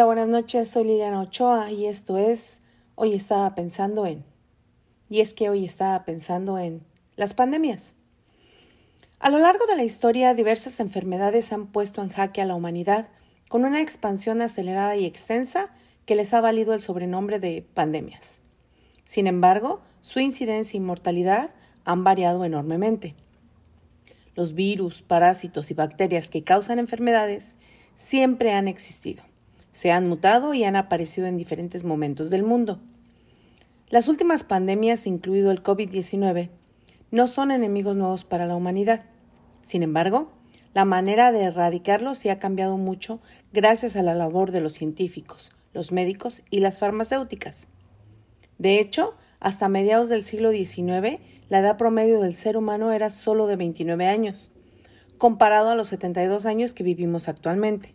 Hola, buenas noches, soy Liliana Ochoa y esto es Hoy estaba pensando en. Y es que hoy estaba pensando en las pandemias. A lo largo de la historia, diversas enfermedades han puesto en jaque a la humanidad con una expansión acelerada y extensa que les ha valido el sobrenombre de pandemias. Sin embargo, su incidencia y mortalidad han variado enormemente. Los virus, parásitos y bacterias que causan enfermedades siempre han existido, se han mutado y han aparecido en diferentes momentos del mundo. Las últimas pandemias, incluido el COVID-19, no son enemigos nuevos para la humanidad. Sin embargo, la manera de erradicarlos sí ha cambiado mucho gracias a la labor de los científicos, los médicos y las farmacéuticas. De hecho, hasta mediados del siglo XIX, la edad promedio del ser humano era solo de 29 años, comparado a los 72 años que vivimos actualmente.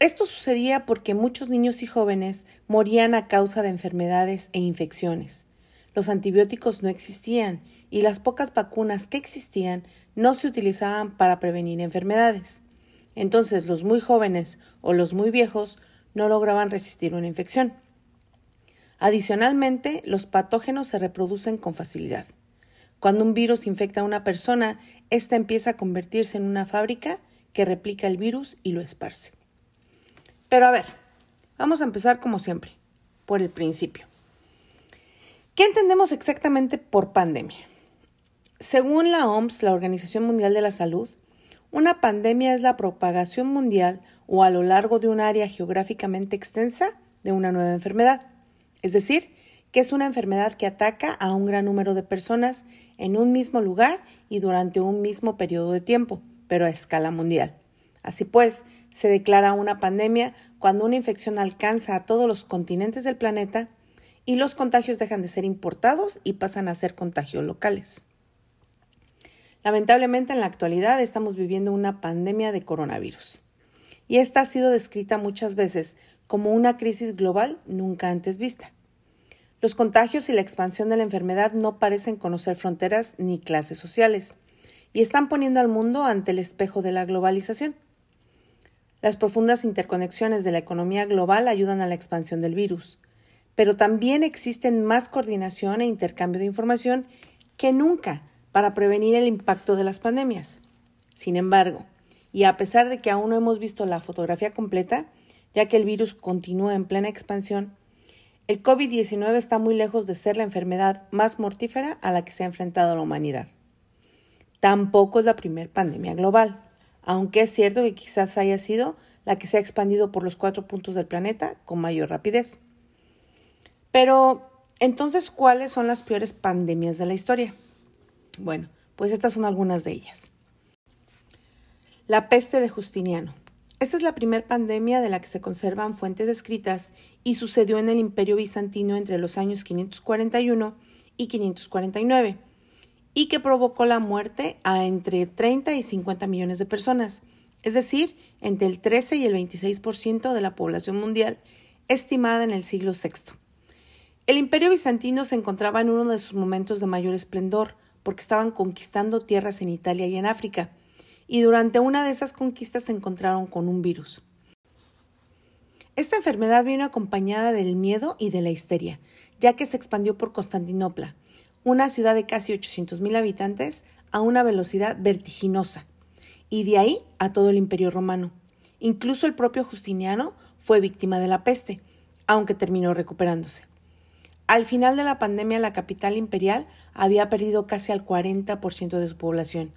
Esto sucedía porque muchos niños y jóvenes morían a causa de enfermedades e infecciones. Los antibióticos no existían y las pocas vacunas que existían no se utilizaban para prevenir enfermedades. Entonces los muy jóvenes o los muy viejos no lograban resistir una infección. Adicionalmente, los patógenos se reproducen con facilidad. Cuando un virus infecta a una persona, ésta empieza a convertirse en una fábrica que replica el virus y lo esparce. Pero a ver, vamos a empezar como siempre, por el principio. ¿Qué entendemos exactamente por pandemia? Según la OMS, la Organización Mundial de la Salud, una pandemia es la propagación mundial o a lo largo de un área geográficamente extensa de una nueva enfermedad. Es decir, que es una enfermedad que ataca a un gran número de personas en un mismo lugar y durante un mismo periodo de tiempo, pero a escala mundial. Así pues, se declara una pandemia cuando una infección alcanza a todos los continentes del planeta y los contagios dejan de ser importados y pasan a ser contagios locales. Lamentablemente en la actualidad estamos viviendo una pandemia de coronavirus y esta ha sido descrita muchas veces como una crisis global nunca antes vista. Los contagios y la expansión de la enfermedad no parecen conocer fronteras ni clases sociales y están poniendo al mundo ante el espejo de la globalización. Las profundas interconexiones de la economía global ayudan a la expansión del virus, pero también existen más coordinación e intercambio de información que nunca para prevenir el impacto de las pandemias. Sin embargo, y a pesar de que aún no hemos visto la fotografía completa, ya que el virus continúa en plena expansión, el COVID-19 está muy lejos de ser la enfermedad más mortífera a la que se ha enfrentado la humanidad. Tampoco es la primera pandemia global aunque es cierto que quizás haya sido la que se ha expandido por los cuatro puntos del planeta con mayor rapidez. Pero, entonces, ¿cuáles son las peores pandemias de la historia? Bueno, pues estas son algunas de ellas. La peste de Justiniano. Esta es la primera pandemia de la que se conservan fuentes escritas y sucedió en el Imperio Bizantino entre los años 541 y 549 y que provocó la muerte a entre 30 y 50 millones de personas, es decir, entre el 13 y el 26% de la población mundial estimada en el siglo VI. El imperio bizantino se encontraba en uno de sus momentos de mayor esplendor, porque estaban conquistando tierras en Italia y en África, y durante una de esas conquistas se encontraron con un virus. Esta enfermedad vino acompañada del miedo y de la histeria, ya que se expandió por Constantinopla, una ciudad de casi 800.000 habitantes a una velocidad vertiginosa, y de ahí a todo el imperio romano. Incluso el propio Justiniano fue víctima de la peste, aunque terminó recuperándose. Al final de la pandemia la capital imperial había perdido casi al 40% de su población,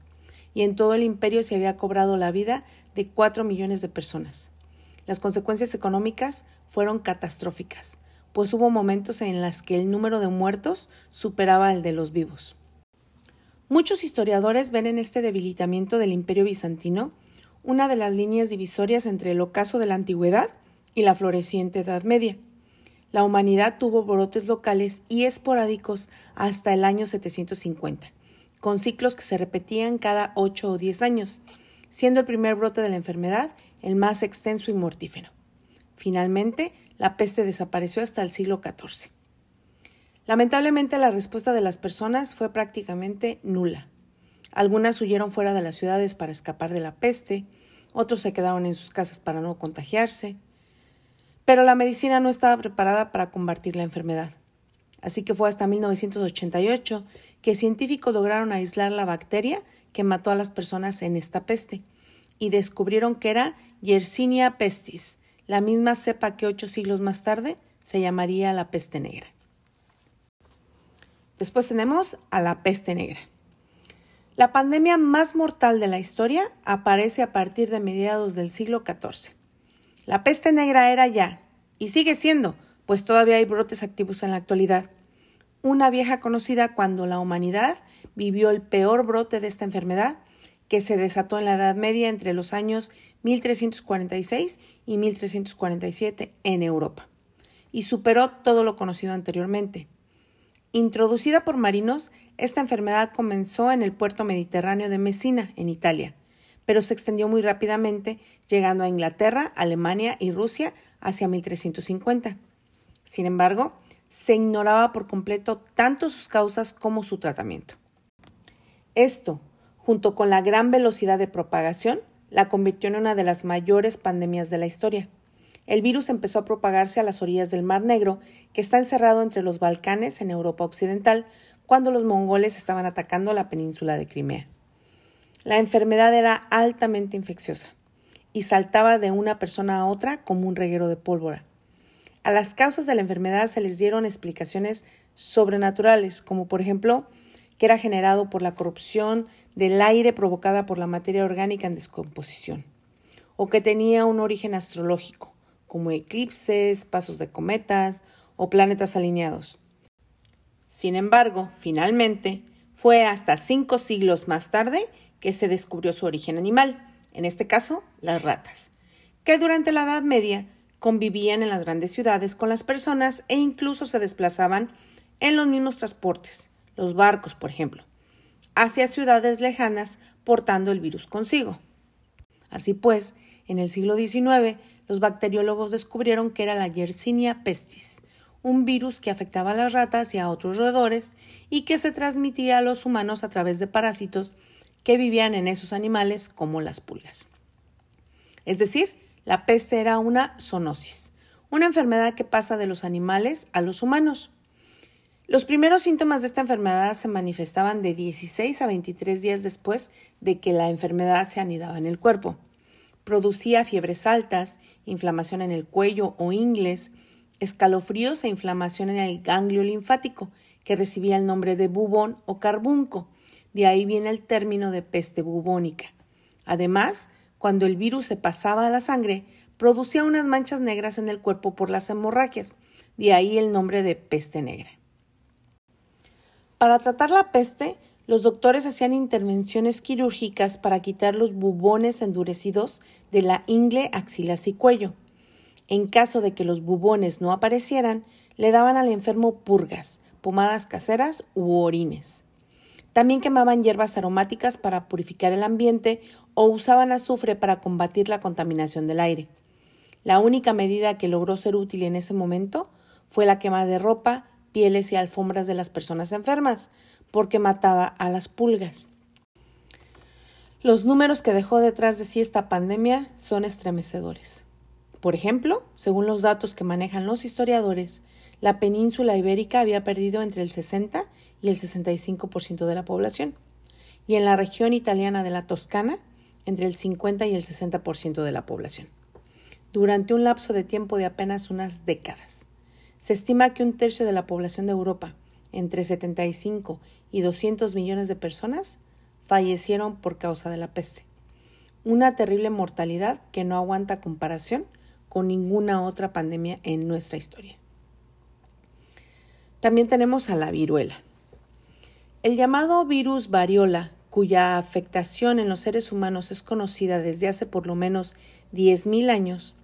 y en todo el imperio se había cobrado la vida de 4 millones de personas. Las consecuencias económicas fueron catastróficas pues hubo momentos en los que el número de muertos superaba el de los vivos. Muchos historiadores ven en este debilitamiento del imperio bizantino una de las líneas divisorias entre el ocaso de la antigüedad y la floreciente Edad Media. La humanidad tuvo brotes locales y esporádicos hasta el año 750, con ciclos que se repetían cada 8 o 10 años, siendo el primer brote de la enfermedad el más extenso y mortífero. Finalmente, la peste desapareció hasta el siglo XIV. Lamentablemente la respuesta de las personas fue prácticamente nula. Algunas huyeron fuera de las ciudades para escapar de la peste, otros se quedaron en sus casas para no contagiarse. Pero la medicina no estaba preparada para combatir la enfermedad. Así que fue hasta 1988 que científicos lograron aislar la bacteria que mató a las personas en esta peste y descubrieron que era Yersinia pestis, la misma cepa que ocho siglos más tarde se llamaría la peste negra. Después tenemos a la peste negra. La pandemia más mortal de la historia aparece a partir de mediados del siglo XIV. La peste negra era ya, y sigue siendo, pues todavía hay brotes activos en la actualidad, una vieja conocida cuando la humanidad vivió el peor brote de esta enfermedad que se desató en la Edad Media entre los años 1346 y 1347 en Europa, y superó todo lo conocido anteriormente. Introducida por marinos, esta enfermedad comenzó en el puerto mediterráneo de Messina, en Italia, pero se extendió muy rápidamente, llegando a Inglaterra, Alemania y Rusia hacia 1350. Sin embargo, se ignoraba por completo tanto sus causas como su tratamiento. Esto, junto con la gran velocidad de propagación, la convirtió en una de las mayores pandemias de la historia. El virus empezó a propagarse a las orillas del Mar Negro, que está encerrado entre los Balcanes en Europa Occidental, cuando los mongoles estaban atacando la península de Crimea. La enfermedad era altamente infecciosa y saltaba de una persona a otra como un reguero de pólvora. A las causas de la enfermedad se les dieron explicaciones sobrenaturales, como por ejemplo que era generado por la corrupción del aire provocada por la materia orgánica en descomposición, o que tenía un origen astrológico, como eclipses, pasos de cometas o planetas alineados. Sin embargo, finalmente, fue hasta cinco siglos más tarde que se descubrió su origen animal, en este caso, las ratas, que durante la Edad Media convivían en las grandes ciudades con las personas e incluso se desplazaban en los mismos transportes, los barcos, por ejemplo, hacia ciudades lejanas portando el virus consigo. Así pues, en el siglo XIX, los bacteriólogos descubrieron que era la Yersinia pestis, un virus que afectaba a las ratas y a otros roedores y que se transmitía a los humanos a través de parásitos que vivían en esos animales como las pulgas. Es decir, la peste era una zoonosis, una enfermedad que pasa de los animales a los humanos. Los primeros síntomas de esta enfermedad se manifestaban de 16 a 23 días después de que la enfermedad se anidaba en el cuerpo. Producía fiebres altas, inflamación en el cuello o ingles, escalofríos e inflamación en el ganglio linfático, que recibía el nombre de bubón o carbunco. De ahí viene el término de peste bubónica. Además, cuando el virus se pasaba a la sangre, producía unas manchas negras en el cuerpo por las hemorragias. De ahí el nombre de peste negra. Para tratar la peste, los doctores hacían intervenciones quirúrgicas para quitar los bubones endurecidos de la ingle, axilas y cuello. En caso de que los bubones no aparecieran, le daban al enfermo purgas, pomadas caseras u orines. También quemaban hierbas aromáticas para purificar el ambiente o usaban azufre para combatir la contaminación del aire. La única medida que logró ser útil en ese momento fue la quema de ropa, pieles y alfombras de las personas enfermas, porque mataba a las pulgas. Los números que dejó detrás de sí esta pandemia son estremecedores. Por ejemplo, según los datos que manejan los historiadores, la península ibérica había perdido entre el 60 y el 65% de la población, y en la región italiana de la Toscana, entre el 50 y el 60% de la población, durante un lapso de tiempo de apenas unas décadas. Se estima que un tercio de la población de Europa, entre 75 y 200 millones de personas, fallecieron por causa de la peste. Una terrible mortalidad que no aguanta comparación con ninguna otra pandemia en nuestra historia. También tenemos a la viruela. El llamado virus variola, cuya afectación en los seres humanos es conocida desde hace por lo menos 10.000 años,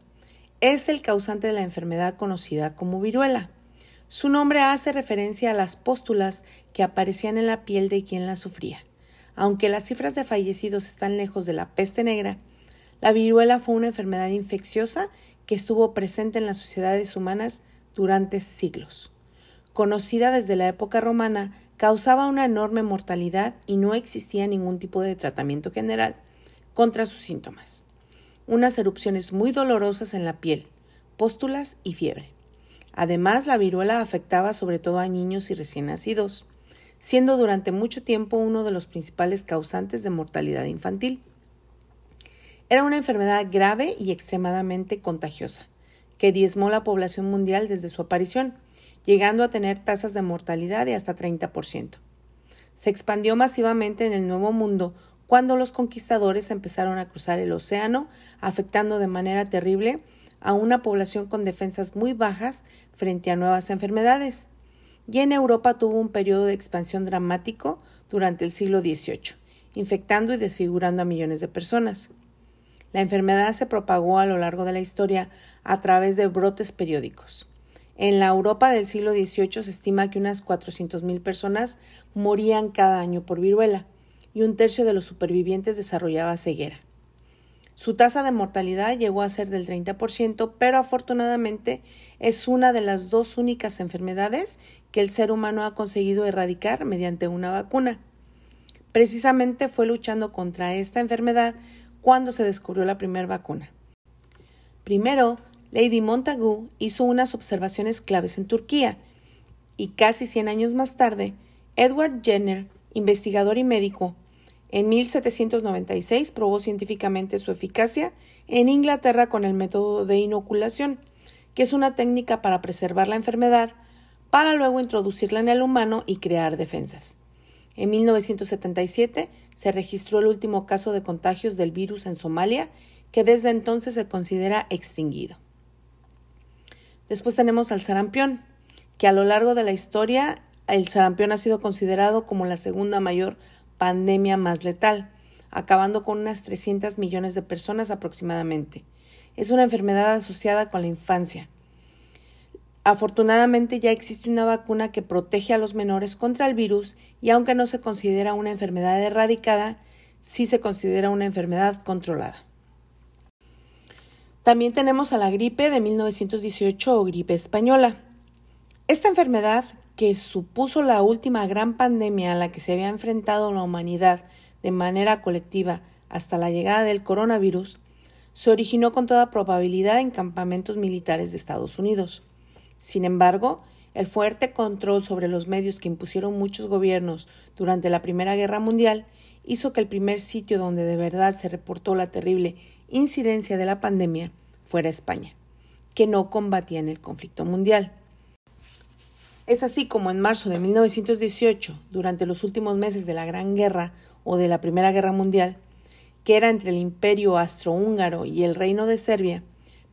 es el causante de la enfermedad conocida como viruela. Su nombre hace referencia a las póstulas que aparecían en la piel de quien la sufría. Aunque las cifras de fallecidos están lejos de la peste negra, la viruela fue una enfermedad infecciosa que estuvo presente en las sociedades humanas durante siglos. Conocida desde la época romana, causaba una enorme mortalidad y no existía ningún tipo de tratamiento general contra sus síntomas unas erupciones muy dolorosas en la piel, póstulas y fiebre. Además, la viruela afectaba sobre todo a niños y recién nacidos, siendo durante mucho tiempo uno de los principales causantes de mortalidad infantil. Era una enfermedad grave y extremadamente contagiosa, que diezmó la población mundial desde su aparición, llegando a tener tasas de mortalidad de hasta 30%. Se expandió masivamente en el Nuevo Mundo cuando los conquistadores empezaron a cruzar el océano, afectando de manera terrible a una población con defensas muy bajas frente a nuevas enfermedades. Y en Europa tuvo un periodo de expansión dramático durante el siglo XVIII, infectando y desfigurando a millones de personas. La enfermedad se propagó a lo largo de la historia a través de brotes periódicos. En la Europa del siglo XVIII se estima que unas 400.000 personas morían cada año por viruela y un tercio de los supervivientes desarrollaba ceguera. Su tasa de mortalidad llegó a ser del 30%, pero afortunadamente es una de las dos únicas enfermedades que el ser humano ha conseguido erradicar mediante una vacuna. Precisamente fue luchando contra esta enfermedad cuando se descubrió la primera vacuna. Primero, Lady Montagu hizo unas observaciones claves en Turquía y casi 100 años más tarde, Edward Jenner, investigador y médico, en 1796 probó científicamente su eficacia en Inglaterra con el método de inoculación, que es una técnica para preservar la enfermedad para luego introducirla en el humano y crear defensas. En 1977 se registró el último caso de contagios del virus en Somalia, que desde entonces se considera extinguido. Después tenemos al sarampión, que a lo largo de la historia el sarampión ha sido considerado como la segunda mayor pandemia más letal, acabando con unas 300 millones de personas aproximadamente. Es una enfermedad asociada con la infancia. Afortunadamente ya existe una vacuna que protege a los menores contra el virus y aunque no se considera una enfermedad erradicada, sí se considera una enfermedad controlada. También tenemos a la gripe de 1918 o gripe española. Esta enfermedad, que supuso la última gran pandemia a la que se había enfrentado la humanidad de manera colectiva hasta la llegada del coronavirus, se originó con toda probabilidad en campamentos militares de Estados Unidos. Sin embargo, el fuerte control sobre los medios que impusieron muchos gobiernos durante la Primera Guerra Mundial hizo que el primer sitio donde de verdad se reportó la terrible incidencia de la pandemia fuera España, que no combatía en el conflicto mundial. Es así como en marzo de 1918, durante los últimos meses de la Gran Guerra o de la Primera Guerra Mundial, que era entre el Imperio Austrohúngaro y el Reino de Serbia,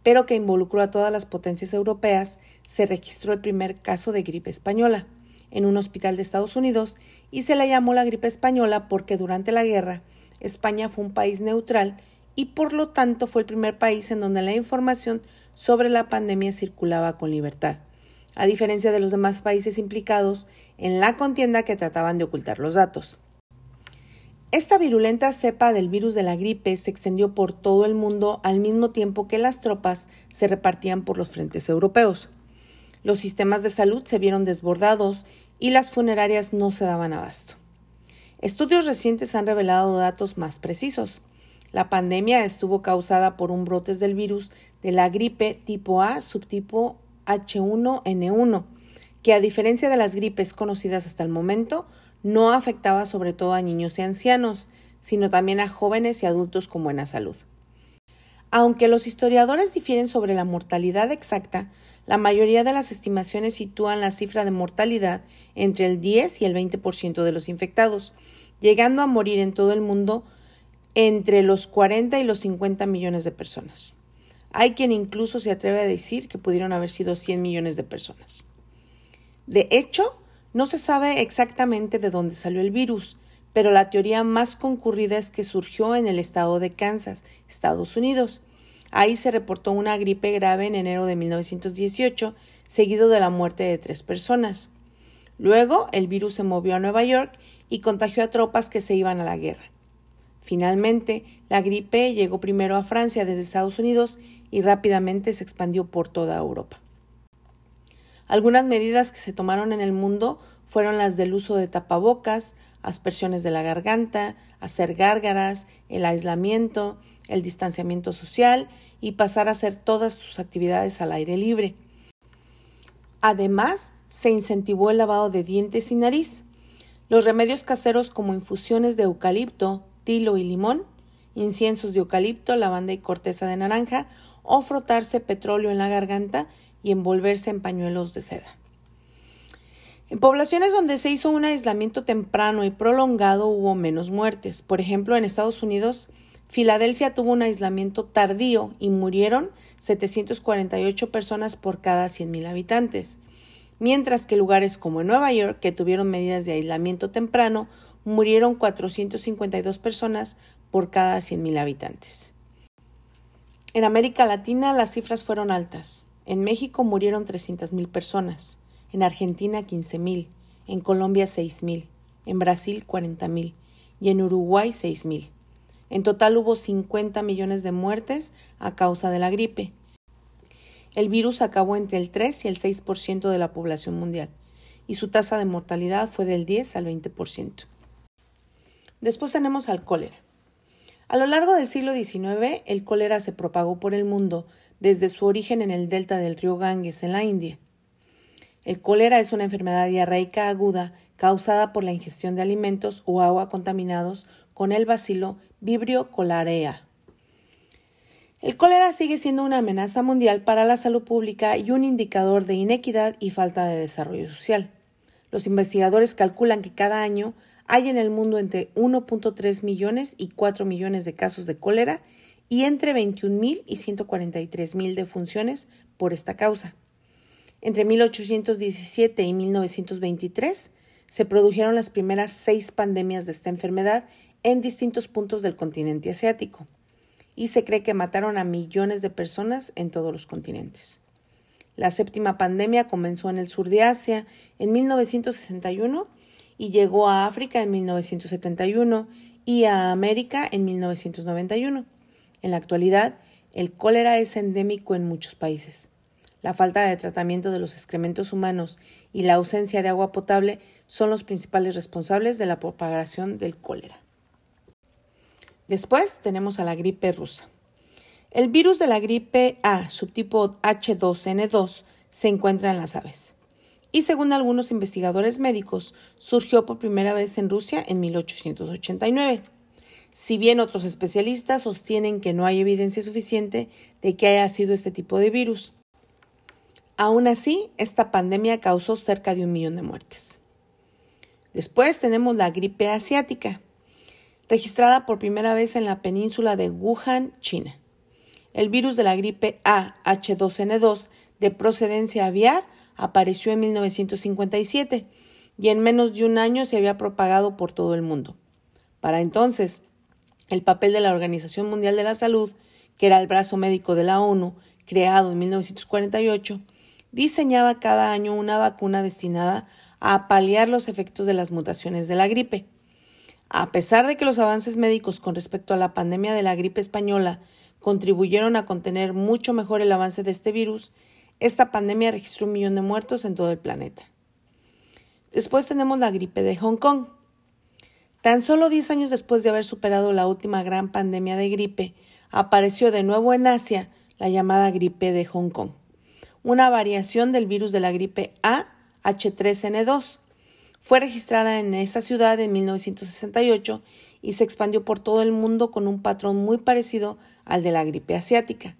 pero que involucró a todas las potencias europeas, se registró el primer caso de gripe española en un hospital de Estados Unidos y se le llamó la gripe española porque durante la guerra España fue un país neutral y por lo tanto fue el primer país en donde la información sobre la pandemia circulaba con libertad, a diferencia de los demás países implicados en la contienda que trataban de ocultar los datos. Esta virulenta cepa del virus de la gripe se extendió por todo el mundo al mismo tiempo que las tropas se repartían por los frentes europeos. Los sistemas de salud se vieron desbordados y las funerarias no se daban abasto. Estudios recientes han revelado datos más precisos. La pandemia estuvo causada por un brote del virus de la gripe tipo A subtipo H1N1, que a diferencia de las gripes conocidas hasta el momento, no afectaba sobre todo a niños y ancianos, sino también a jóvenes y adultos con buena salud. Aunque los historiadores difieren sobre la mortalidad exacta, la mayoría de las estimaciones sitúan la cifra de mortalidad entre el 10 y el 20% de los infectados, llegando a morir en todo el mundo entre los 40 y los 50 millones de personas. Hay quien incluso se atreve a decir que pudieron haber sido 100 millones de personas. De hecho, no se sabe exactamente de dónde salió el virus, pero la teoría más concurrida es que surgió en el estado de Kansas, Estados Unidos. Ahí se reportó una gripe grave en enero de 1918, seguido de la muerte de tres personas. Luego, el virus se movió a Nueva York y contagió a tropas que se iban a la guerra. Finalmente, la gripe llegó primero a Francia desde Estados Unidos y rápidamente se expandió por toda Europa. Algunas medidas que se tomaron en el mundo fueron las del uso de tapabocas, aspersiones de la garganta, hacer gárgaras, el aislamiento, el distanciamiento social y pasar a hacer todas sus actividades al aire libre. Además, se incentivó el lavado de dientes y nariz. Los remedios caseros como infusiones de eucalipto, tilo y limón, inciensos de eucalipto, lavanda y corteza de naranja, o frotarse petróleo en la garganta y envolverse en pañuelos de seda. En poblaciones donde se hizo un aislamiento temprano y prolongado hubo menos muertes. Por ejemplo, en Estados Unidos, Filadelfia tuvo un aislamiento tardío y murieron 748 personas por cada 100.000 habitantes, mientras que lugares como Nueva York, que tuvieron medidas de aislamiento temprano, murieron 452 personas por cada 100.000 habitantes. En América Latina las cifras fueron altas. En México murieron 300.000 personas, en Argentina 15.000, en Colombia 6.000, en Brasil 40.000 y en Uruguay 6.000. En total hubo 50 millones de muertes a causa de la gripe. El virus acabó entre el 3 y el 6% de la población mundial y su tasa de mortalidad fue del 10 al 20%. Después tenemos al cólera. A lo largo del siglo XIX, el cólera se propagó por el mundo desde su origen en el delta del río Ganges, en la India. El cólera es una enfermedad diarreica aguda causada por la ingestión de alimentos o agua contaminados con el bacilo Vibrio cholerae. El cólera sigue siendo una amenaza mundial para la salud pública y un indicador de inequidad y falta de desarrollo social. Los investigadores calculan que cada año hay en el mundo entre 1.3 millones y 4 millones de casos de cólera y entre 21.000 y 143.000 defunciones por esta causa. Entre 1817 y 1923 se produjeron las primeras seis pandemias de esta enfermedad en distintos puntos del continente asiático y se cree que mataron a millones de personas en todos los continentes. La séptima pandemia comenzó en el sur de Asia en 1961 y llegó a África en 1971 y a América en 1991. En la actualidad, el cólera es endémico en muchos países. La falta de tratamiento de los excrementos humanos y la ausencia de agua potable son los principales responsables de la propagación del cólera. Después tenemos a la gripe rusa. El virus de la gripe A, subtipo H2N2, se encuentra en las aves y según algunos investigadores médicos, surgió por primera vez en Rusia en 1889. Si bien otros especialistas sostienen que no hay evidencia suficiente de que haya sido este tipo de virus. Aún así, esta pandemia causó cerca de un millón de muertes. Después tenemos la gripe asiática, registrada por primera vez en la península de Wuhan, China. El virus de la gripe A H2N2 de procedencia aviar apareció en 1957 y en menos de un año se había propagado por todo el mundo. Para entonces, el papel de la Organización Mundial de la Salud, que era el brazo médico de la ONU, creado en 1948, diseñaba cada año una vacuna destinada a paliar los efectos de las mutaciones de la gripe. A pesar de que los avances médicos con respecto a la pandemia de la gripe española contribuyeron a contener mucho mejor el avance de este virus, esta pandemia registró un millón de muertos en todo el planeta. Después tenemos la gripe de Hong Kong. Tan solo 10 años después de haber superado la última gran pandemia de gripe, apareció de nuevo en Asia la llamada gripe de Hong Kong, una variación del virus de la gripe A H3N2. Fue registrada en esa ciudad en 1968 y se expandió por todo el mundo con un patrón muy parecido al de la gripe asiática.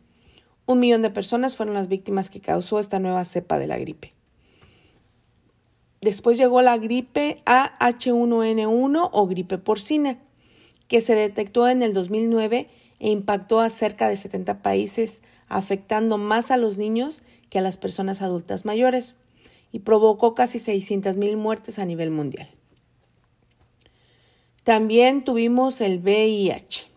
Un millón de personas fueron las víctimas que causó esta nueva cepa de la gripe. Después llegó la gripe AH1N1 o gripe porcina, que se detectó en el 2009 e impactó a cerca de 70 países, afectando más a los niños que a las personas adultas mayores, y provocó casi 600.000 muertes a nivel mundial. También tuvimos el VIH.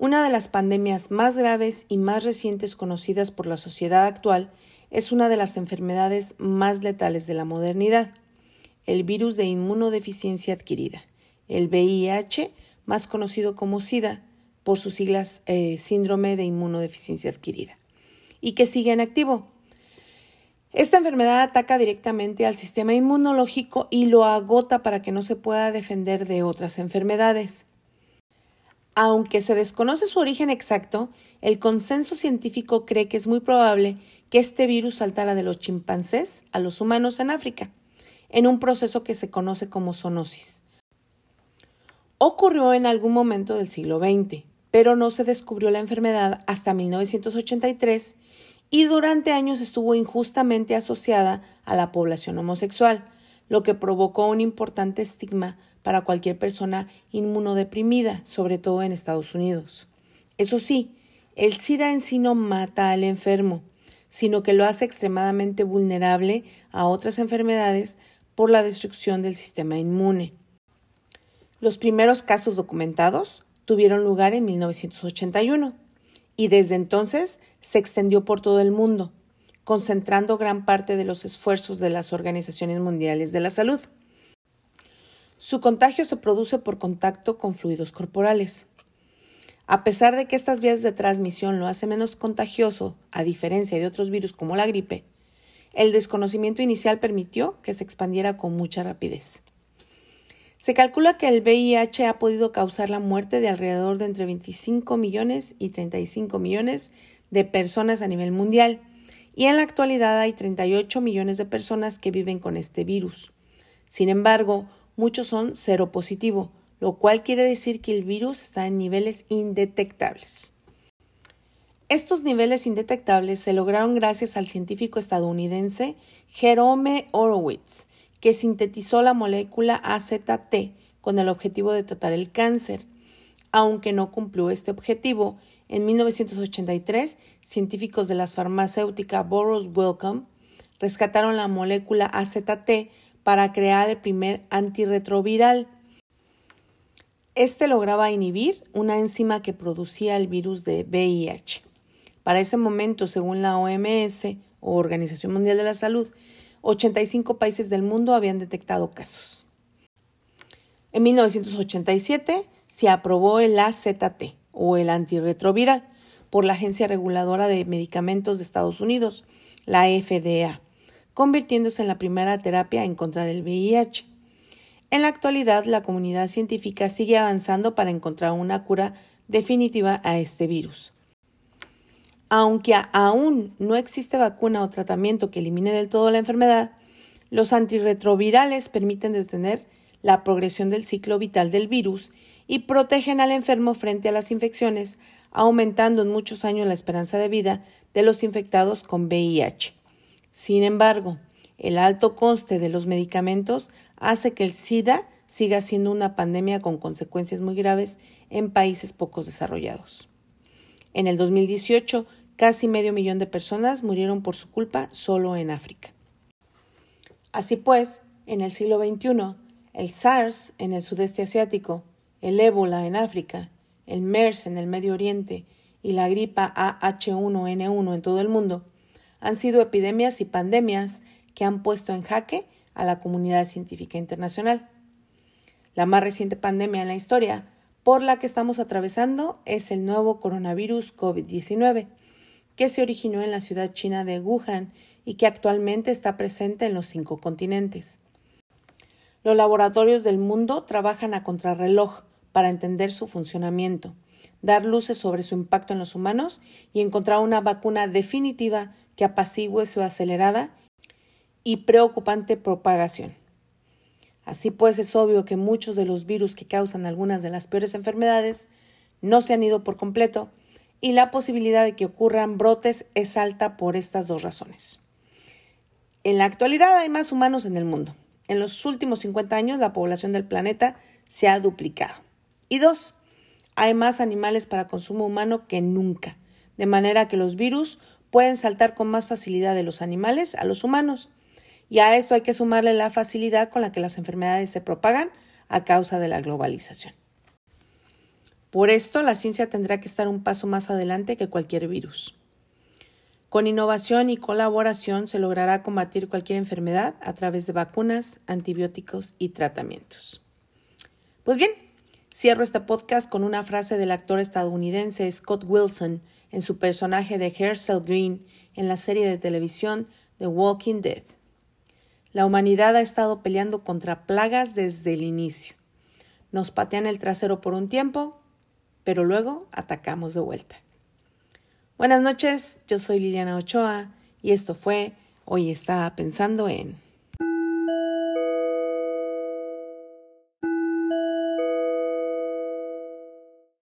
Una de las pandemias más graves y más recientes conocidas por la sociedad actual es una de las enfermedades más letales de la modernidad, el virus de inmunodeficiencia adquirida, el VIH, más conocido como SIDA, por sus siglas eh, síndrome de inmunodeficiencia adquirida, y que sigue en activo. Esta enfermedad ataca directamente al sistema inmunológico y lo agota para que no se pueda defender de otras enfermedades. Aunque se desconoce su origen exacto, el consenso científico cree que es muy probable que este virus saltara de los chimpancés a los humanos en África, en un proceso que se conoce como zoonosis. Ocurrió en algún momento del siglo XX, pero no se descubrió la enfermedad hasta 1983 y durante años estuvo injustamente asociada a la población homosexual, lo que provocó un importante estigma para cualquier persona inmunodeprimida, sobre todo en Estados Unidos. Eso sí, el SIDA en sí no mata al enfermo, sino que lo hace extremadamente vulnerable a otras enfermedades por la destrucción del sistema inmune. Los primeros casos documentados tuvieron lugar en 1981 y desde entonces se extendió por todo el mundo, concentrando gran parte de los esfuerzos de las organizaciones mundiales de la salud. Su contagio se produce por contacto con fluidos corporales. A pesar de que estas vías de transmisión lo hacen menos contagioso, a diferencia de otros virus como la gripe, el desconocimiento inicial permitió que se expandiera con mucha rapidez. Se calcula que el VIH ha podido causar la muerte de alrededor de entre 25 millones y 35 millones de personas a nivel mundial, y en la actualidad hay 38 millones de personas que viven con este virus. Sin embargo, muchos son seropositivo, lo cual quiere decir que el virus está en niveles indetectables. Estos niveles indetectables se lograron gracias al científico estadounidense Jerome Horowitz, que sintetizó la molécula AZT con el objetivo de tratar el cáncer. Aunque no cumplió este objetivo, en 1983, científicos de las farmacéuticas Burroughs Wellcome rescataron la molécula AZT para crear el primer antirretroviral. Este lograba inhibir una enzima que producía el virus de VIH. Para ese momento, según la OMS o Organización Mundial de la Salud, 85 países del mundo habían detectado casos. En 1987 se aprobó el AZT o el antirretroviral por la Agencia Reguladora de Medicamentos de Estados Unidos, la FDA, convirtiéndose en la primera terapia en contra del VIH. En la actualidad, la comunidad científica sigue avanzando para encontrar una cura definitiva a este virus. Aunque aún no existe vacuna o tratamiento que elimine del todo la enfermedad, los antirretrovirales permiten detener la progresión del ciclo vital del virus y protegen al enfermo frente a las infecciones, aumentando en muchos años la esperanza de vida de los infectados con VIH. Sin embargo, el alto coste de los medicamentos hace que el SIDA siga siendo una pandemia con consecuencias muy graves en países pocos desarrollados. En el 2018, Casi medio millón de personas murieron por su culpa solo en África. Así pues, en el siglo XXI, el SARS en el sudeste asiático, el ébola en África, el MERS en el Medio Oriente y la gripa AH1N1 en todo el mundo han sido epidemias y pandemias que han puesto en jaque a la comunidad científica internacional. La más reciente pandemia en la historia por la que estamos atravesando es el nuevo coronavirus COVID-19, que se originó en la ciudad china de Wuhan y que actualmente está presente en los cinco continentes. Los laboratorios del mundo trabajan a contrarreloj para entender su funcionamiento, dar luces sobre su impacto en los humanos y encontrar una vacuna definitiva que apacigüe su acelerada y preocupante propagación. Así pues, es obvio que muchos de los virus que causan algunas de las peores enfermedades no se han ido por completo y la posibilidad de que ocurran brotes es alta por estas dos razones. En la actualidad hay más humanos en el mundo. En los últimos 50 años la población del planeta se ha duplicado. Y dos, hay más animales para consumo humano que nunca, de manera que los virus pueden saltar con más facilidad de los animales a los humanos. Y a esto hay que sumarle la facilidad con la que las enfermedades se propagan a causa de la globalización. Por esto, la ciencia tendrá que estar un paso más adelante que cualquier virus. Con innovación y colaboración se logrará combatir cualquier enfermedad a través de vacunas, antibióticos y tratamientos. Pues bien, cierro este podcast con una frase del actor estadounidense Scott Wilson en su personaje de Herschel Green en la serie de televisión The Walking Dead. La humanidad ha estado peleando contra plagas desde el inicio. Nos patean el trasero por un tiempo, pero luego atacamos de vuelta. Buenas noches, yo soy Liliana Ochoa y esto fue Hoy estaba pensando en...